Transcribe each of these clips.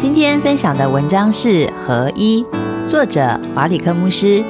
今天分享的文章是《合一》，作者华里克牧师。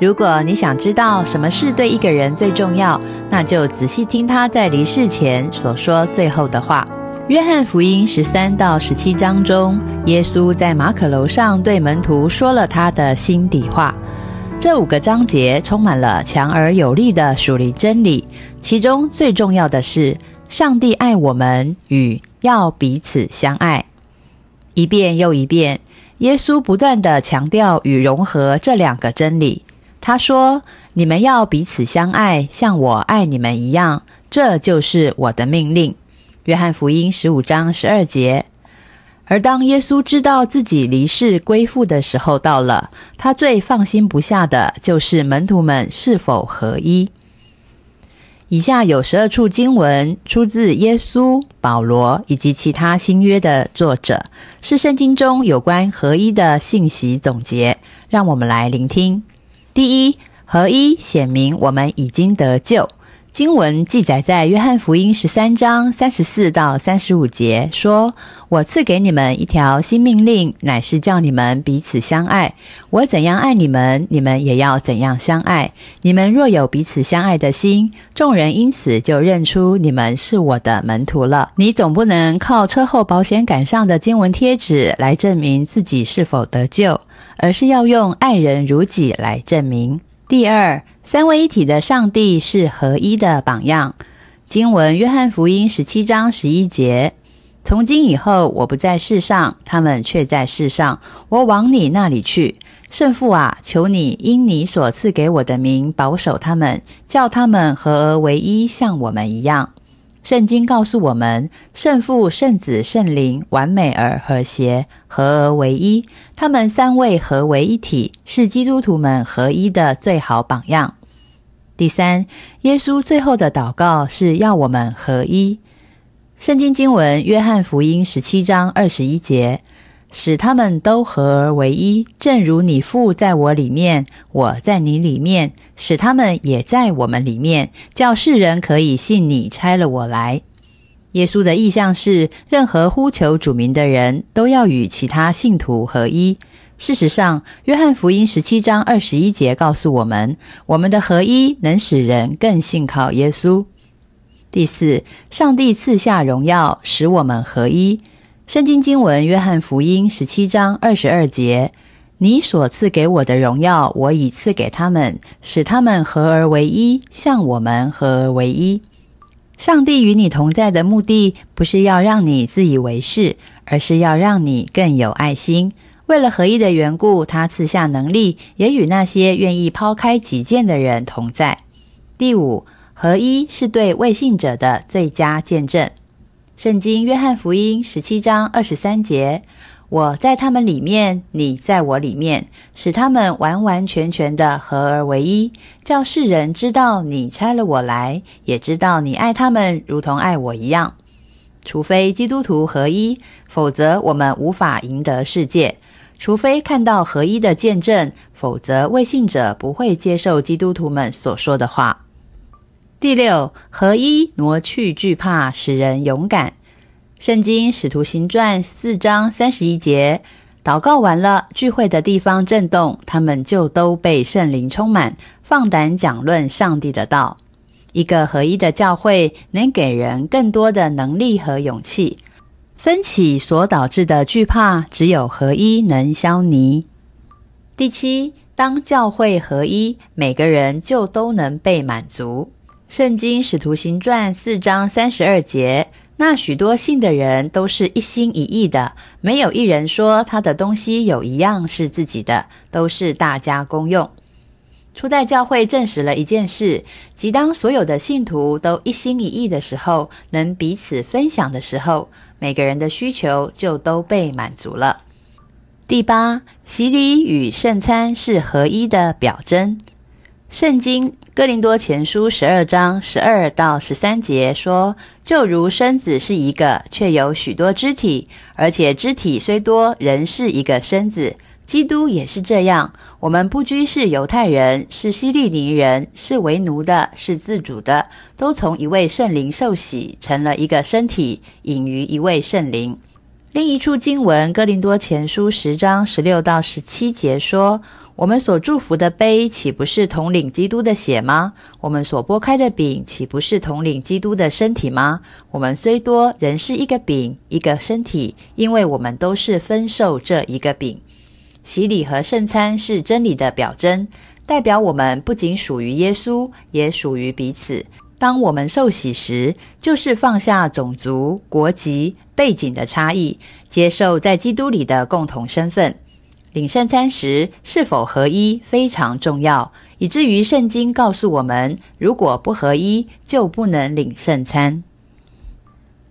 如果你想知道什么事对一个人最重要，那就仔细听他在离世前所说最后的话。约翰福音十三到十七章中，耶稣在马可楼上对门徒说了他的心底话。这五个章节充满了强而有力的属灵真理，其中最重要的是。上帝爱我们与要彼此相爱，一遍又一遍，耶稣不断的强调与融合这两个真理。他说：“你们要彼此相爱，像我爱你们一样，这就是我的命令。”约翰福音十五章十二节。而当耶稣知道自己离世归父的时候到了，他最放心不下的就是门徒们是否合一。以下有十二处经文出自耶稣、保罗以及其他新约的作者，是圣经中有关合一的信息总结。让我们来聆听。第一，合一显明我们已经得救。经文记载在约翰福音十三章三十四到三十五节，说：“我赐给你们一条新命令，乃是叫你们彼此相爱。我怎样爱你们，你们也要怎样相爱。你们若有彼此相爱的心，众人因此就认出你们是我的门徒了。你总不能靠车后保险杆上的经文贴纸来证明自己是否得救，而是要用爱人如己来证明。”第二，三位一体的上帝是合一的榜样。经文：约翰福音十七章十一节。从今以后，我不在世上，他们却在世上。我往你那里去，圣父啊，求你因你所赐给我的名保守他们，叫他们合而为一，像我们一样。圣经告诉我们，圣父、圣子、圣灵完美而和谐，合而为一。他们三位合为一体，是基督徒们合一的最好榜样。第三，耶稣最后的祷告是要我们合一。圣经经文：约翰福音十七章二十一节。使他们都合而为一，正如你父在我里面，我在你里面，使他们也在我们里面，叫世人可以信你差了我来。耶稣的意向是，任何呼求主名的人都要与其他信徒合一。事实上，约翰福音十七章二十一节告诉我们，我们的合一能使人更信靠耶稣。第四，上帝赐下荣耀，使我们合一。圣经经文：约翰福音十七章二十二节，你所赐给我的荣耀，我已赐给他们，使他们合而为一，像我们合而为一。上帝与你同在的目的，不是要让你自以为是，而是要让你更有爱心。为了合一的缘故，他赐下能力，也与那些愿意抛开己见的人同在。第五，合一是对未信者的最佳见证。圣经约翰福音十七章二十三节：我在他们里面，你在我里面，使他们完完全全的合而为一，叫世人知道你差了我来，也知道你爱他们如同爱我一样。除非基督徒合一，否则我们无法赢得世界；除非看到合一的见证，否则未信者不会接受基督徒们所说的话。第六，合一挪去惧怕，使人勇敢。圣经使徒行传四章三十一节，祷告完了，聚会的地方震动，他们就都被圣灵充满，放胆讲论上帝的道。一个合一的教会能给人更多的能力和勇气。分歧所导致的惧怕，只有合一能消弭。第七，当教会合一，每个人就都能被满足。圣经使徒行传四章三十二节，那许多信的人都是一心一意的，没有一人说他的东西有一样是自己的，都是大家公用。初代教会证实了一件事，即当所有的信徒都一心一意的时候，能彼此分享的时候，每个人的需求就都被满足了。第八，洗礼与圣餐是合一的表征。圣经哥林多前书十二章十二到十三节说：“就如身子是一个，却有许多肢体，而且肢体虽多，仍是一个身子。基督也是这样。我们不拘是犹太人，是希利尼人，是为奴的，是自主的，都从一位圣灵受洗，成了一个身体，隐于一位圣灵。”另一处经文，《哥林多前书》十章十六到十七节说：“我们所祝福的杯，岂不是统领基督的血吗？我们所拨开的饼，岂不是统领基督的身体吗？我们虽多，仍是一个饼，一个身体，因为我们都是分受这一个饼。洗礼和圣餐是真理的表征，代表我们不仅属于耶稣，也属于彼此。”当我们受洗时，就是放下种族、国籍、背景的差异，接受在基督里的共同身份。领圣餐时是否合一非常重要，以至于圣经告诉我们，如果不合一，就不能领圣餐。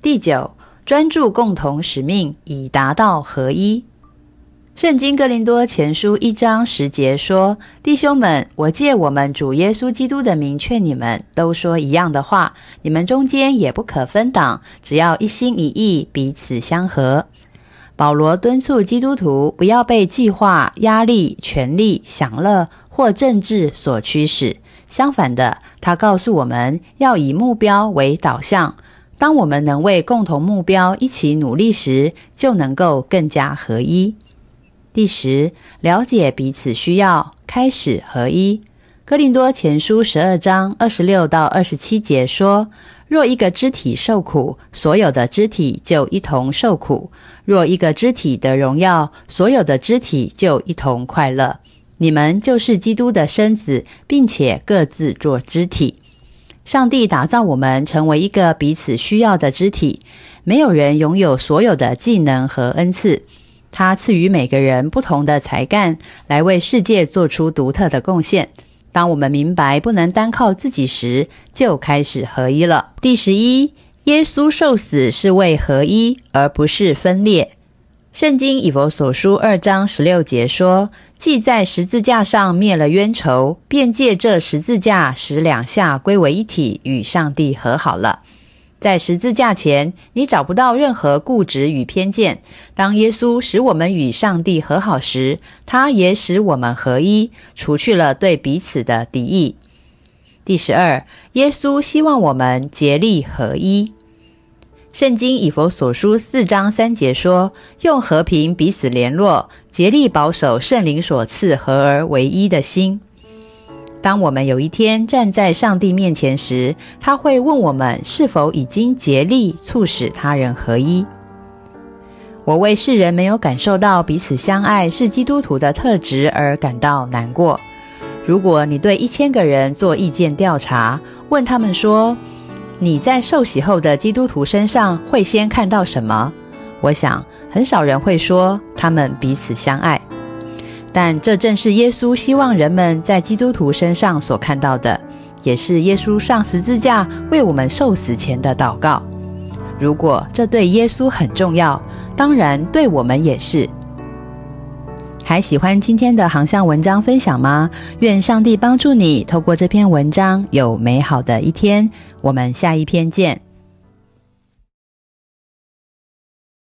第九，专注共同使命，以达到合一。圣经哥林多前书一章十节说：“弟兄们，我借我们主耶稣基督的名劝你们，都说一样的话。你们中间也不可分党，只要一心一意，彼此相合。”保罗敦促基督徒不要被计划、压力、权力、享乐或政治所驱使。相反的，他告诉我们要以目标为导向。当我们能为共同目标一起努力时，就能够更加合一。第十，了解彼此需要，开始合一。哥林多前书十二章二十六到二十七节说：“若一个肢体受苦，所有的肢体就一同受苦；若一个肢体得荣耀，所有的肢体就一同快乐。你们就是基督的身子，并且各自做肢体。上帝打造我们成为一个彼此需要的肢体。没有人拥有所有的技能和恩赐。”他赐予每个人不同的才干，来为世界做出独特的贡献。当我们明白不能单靠自己时，就开始合一了。第十一，耶稣受死是为合一，而不是分裂。圣经以佛所书二章十六节说：“既在十字架上灭了冤仇，便借这十字架使两下归为一体，与上帝和好了。”在十字架前，你找不到任何固执与偏见。当耶稣使我们与上帝和好时，他也使我们合一，除去了对彼此的敌意。第十二，耶稣希望我们竭力合一。圣经以佛所书四章三节说：“用和平彼此联络，竭力保守圣灵所赐合而为一的心。”当我们有一天站在上帝面前时，他会问我们是否已经竭力促使他人合一。我为世人没有感受到彼此相爱是基督徒的特质而感到难过。如果你对一千个人做意见调查，问他们说你在受洗后的基督徒身上会先看到什么？我想很少人会说他们彼此相爱。但这正是耶稣希望人们在基督徒身上所看到的，也是耶稣上十字架为我们受死前的祷告。如果这对耶稣很重要，当然对我们也是。还喜欢今天的航向文章分享吗？愿上帝帮助你，透过这篇文章有美好的一天。我们下一篇见。